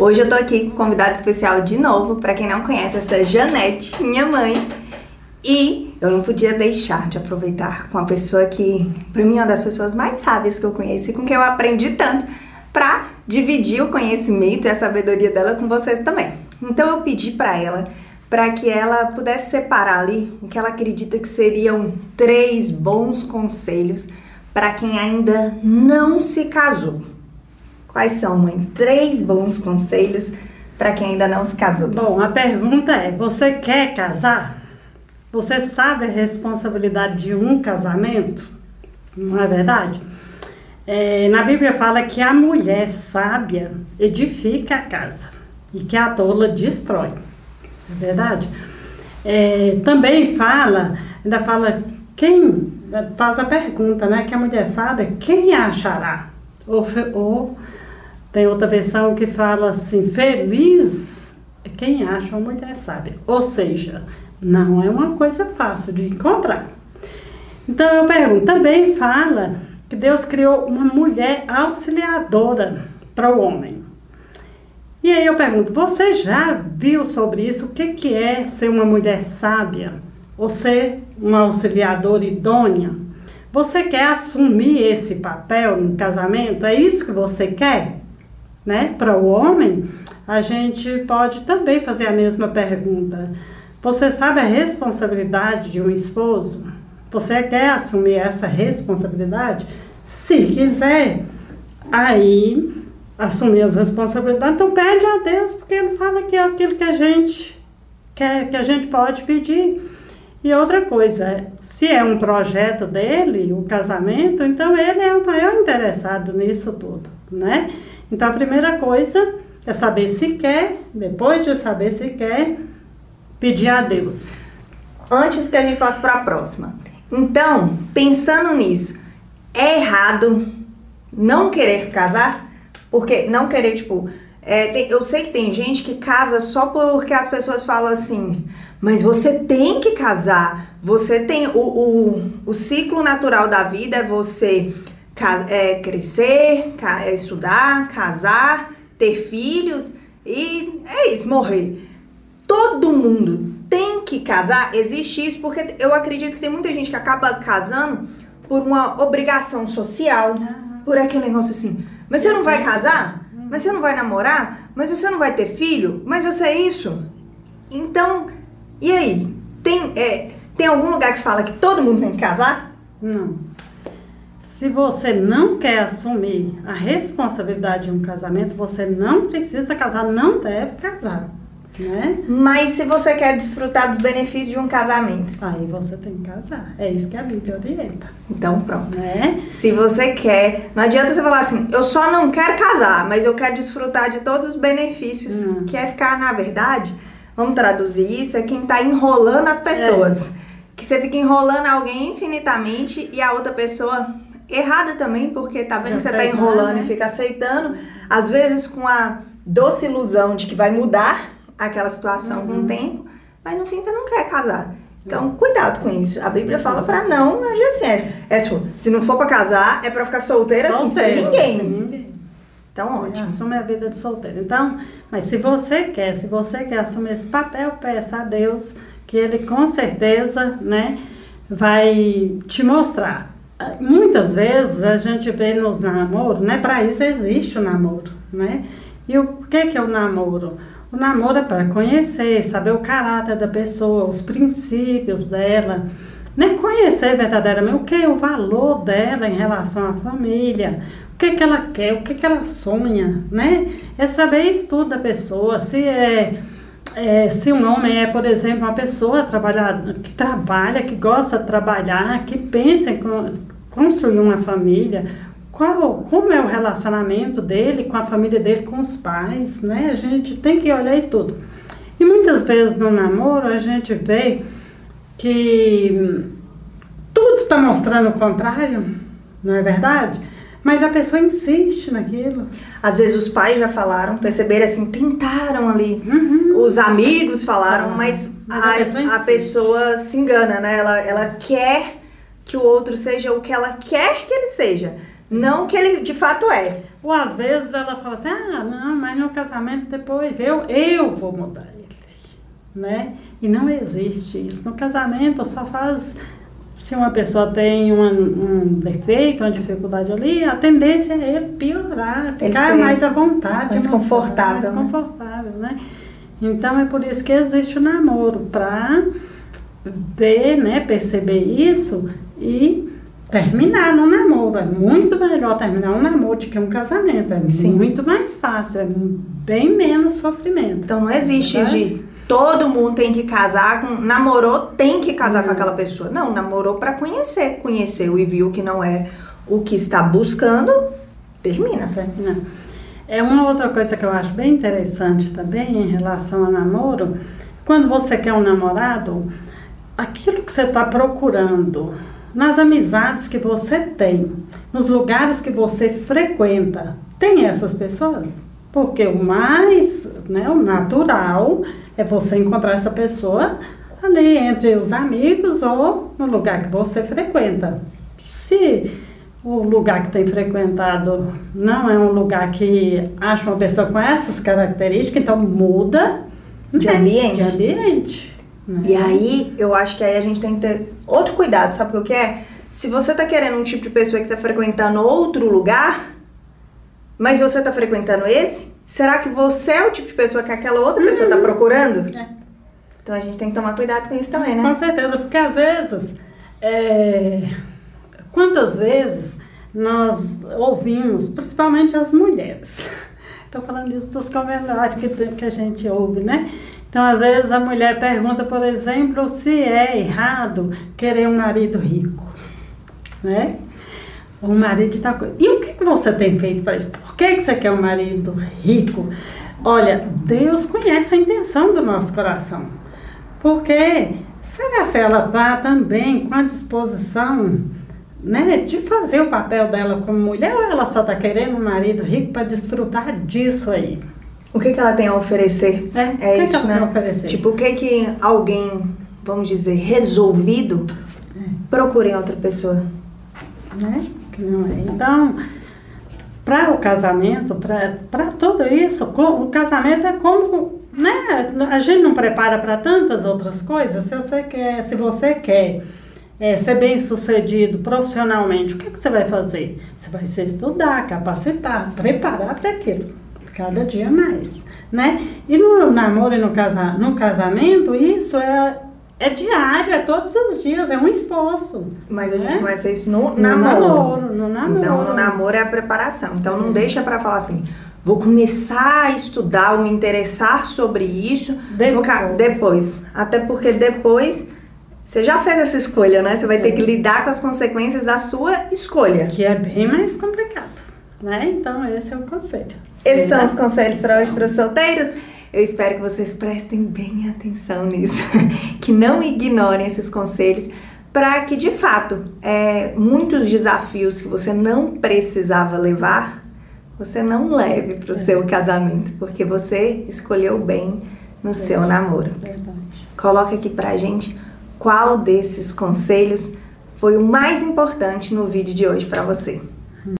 Hoje eu tô aqui com um convidado especial de novo, para quem não conhece, essa é Janete, minha mãe. E eu não podia deixar de aproveitar com a pessoa que, para mim, é uma das pessoas mais sábias que eu conheço e com quem eu aprendi tanto, para dividir o conhecimento e a sabedoria dela com vocês também. Então eu pedi para ela para que ela pudesse separar ali o que ela acredita que seriam três bons conselhos para quem ainda não se casou. Quais são, mãe? Três bons conselhos para quem ainda não se casou. Bom, a pergunta é: você quer casar? Você sabe a responsabilidade de um casamento? Não é verdade? É, na Bíblia fala que a mulher sábia edifica a casa e que a tola destrói. É verdade? É, também fala, ainda fala quem faz a pergunta, né? Que a mulher sábia, quem achará? Ou, ou tem outra versão que fala assim, feliz é quem acha uma mulher sábia. Ou seja, não é uma coisa fácil de encontrar. Então eu pergunto, também fala que Deus criou uma mulher auxiliadora para o homem. E aí eu pergunto, você já viu sobre isso? O que, que é ser uma mulher sábia? Ou ser uma auxiliadora idônea? Você quer assumir esse papel no casamento? É isso que você quer? Né? Para o homem, a gente pode também fazer a mesma pergunta. Você sabe a responsabilidade de um esposo? Você quer assumir essa responsabilidade? Se quiser, aí assumir as responsabilidades, então pede a Deus, porque ele fala que é aquilo que a gente quer, que a gente pode pedir. E outra coisa, se é um projeto dele, o casamento, então ele é o maior interessado nisso tudo, né? Então a primeira coisa é saber se quer, depois de saber se quer, pedir a Deus. Antes que a gente passe para a próxima. Então, pensando nisso, é errado não querer casar? Porque não querer, tipo, é, tem, eu sei que tem gente que casa só porque as pessoas falam assim, mas você tem que casar, você tem o, o, o ciclo natural da vida é você é, crescer, é, estudar, casar, ter filhos e é isso, morrer. Todo mundo tem que casar, existe isso, porque eu acredito que tem muita gente que acaba casando por uma obrigação social, por aquele negócio assim, mas você não vai casar? Mas você não vai namorar? Mas você não vai ter filho? Mas você é isso? Então, e aí? Tem, é, tem algum lugar que fala que todo mundo tem que casar? Não. Se você não quer assumir a responsabilidade de um casamento, você não precisa casar, não deve casar né? Mas se você quer desfrutar dos benefícios de um casamento. Aí você tem que casar. É isso que a Bíblia orienta. Então pronto. Né? Se você quer. Não adianta você falar assim, eu só não quero casar, mas eu quero desfrutar de todos os benefícios. Hum. Que é ficar, na verdade, vamos traduzir isso, é quem tá enrolando as pessoas. É. Que você fica enrolando alguém infinitamente e a outra pessoa errada também, porque tá vendo que você tá enrolando né? e fica aceitando, às vezes com a doce ilusão de que vai mudar aquela situação uhum. com o tempo, mas no fim você não quer casar. Então, cuidado com isso. A Bíblia fala para não agir assim. É, é se não for para casar, é para ficar solteira, solteira assim, sem ninguém. Sem ninguém. Então, ótimo. Assume a vida de solteiro. Então, mas se você quer, se você quer assumir esse papel, peça a Deus que Ele com certeza, né, vai te mostrar. Muitas vezes a gente vê nos namoros, né, para isso existe o namoro, né? E o que, que é o namoro? O namoro é para conhecer, saber o caráter da pessoa, os princípios dela, né? conhecer verdadeiramente o que é o valor dela em relação à família, o que, que ela quer, o que, que ela sonha, né? É saber isso tudo da pessoa, se é, é, se um homem é, por exemplo, uma pessoa que trabalha, que gosta de trabalhar, que pensa em construir uma família, qual, como é o relacionamento dele com a família dele, com os pais, né? A gente tem que olhar isso tudo. E muitas vezes no namoro a gente vê que tudo está mostrando o contrário, não é verdade? Mas a pessoa insiste naquilo. Às vezes os pais já falaram, perceberam assim, tentaram ali. Uhum. Os amigos falaram, ah, mas, mas, a, a, pessoa, a pessoa se engana, né? Ela, ela quer que o outro seja o que ela quer que ele seja. Não que ele de fato é, Ou às vezes ela fala assim, ah, não, mas no casamento depois eu, eu vou mudar ele. Né? E não existe isso. No casamento só faz. Se uma pessoa tem um, um defeito, uma dificuldade ali, a tendência é piorar, ficar mais à vontade. Mais confortável. Mais né? confortável, né? Então é por isso que existe o namoro, para ver, né, perceber isso e terminar no namoro. É muito melhor terminar um namoro do que um casamento. É Sim. muito mais fácil, é bem menos sofrimento. Então não existe de todo mundo tem que casar com. Namorou, tem que casar com aquela pessoa. Não, namorou para conhecer. Conheceu e viu que não é o que está buscando, termina. Termina. É uma outra coisa que eu acho bem interessante também em relação ao namoro. Quando você quer um namorado, aquilo que você está procurando nas amizades que você tem, nos lugares que você frequenta, tem essas pessoas? Porque o mais, né, o natural é você encontrar essa pessoa ali entre os amigos ou no lugar que você frequenta. Se o lugar que tem frequentado não é um lugar que acha uma pessoa com essas características, então muda de né? ambiente. De ambiente. Né? E aí, eu acho que aí a gente tem que ter outro cuidado, sabe o que é? Se você tá querendo um tipo de pessoa que tá frequentando outro lugar, mas você tá frequentando esse, será que você é o tipo de pessoa que aquela outra pessoa tá uhum. procurando? É. Então a gente tem que tomar cuidado com isso também, né? Com certeza, porque às vezes, é... quantas vezes nós ouvimos, principalmente as mulheres, estou falando disso dos comentários que, que a gente ouve, né? Então, às vezes, a mulher pergunta, por exemplo, se é errado querer um marido rico, né? Um marido de tal coisa. E o que, você tem feito para isso? Por que, que você quer um marido rico? Olha, Deus conhece a intenção do nosso coração. Porque será se ela está também com a disposição né, de fazer o papel dela como mulher ou ela só está querendo um marido rico para desfrutar disso aí? O que, que ela tem a oferecer? É, é isso, que né? Oferecer? Tipo, o que que alguém, vamos dizer, resolvido, é. procura em outra pessoa? Né? É. Então, para o casamento, para tudo isso, o casamento é como, né? A gente não prepara para tantas outras coisas. Se você quer, se você quer é, ser bem sucedido profissionalmente, o que, que você vai fazer? Você vai se estudar, capacitar, preparar para aquilo cada dia mais, né? E no namoro e no, casa, no casamento, isso é, é diário, é todos os dias, é um esforço. Mas a gente né? vai ser isso no, no namoro. namoro. No namoro. Então, no namoro é a preparação. Então, não deixa para falar assim, vou começar a estudar ou me interessar sobre isso depois. depois. Até porque depois você já fez essa escolha, né? Você vai é. ter que lidar com as consequências da sua escolha. Que é bem mais complicado, né? Então, esse é o conselho. Esses são os conselhos para hoje para os solteiros. Eu espero que vocês prestem bem atenção nisso, que não ignorem esses conselhos, para que de fato é, muitos desafios que você não precisava levar, você não leve para o é. seu casamento, porque você escolheu bem no Verdade. seu namoro. Verdade. Coloca aqui para a gente qual desses conselhos foi o mais importante no vídeo de hoje para você.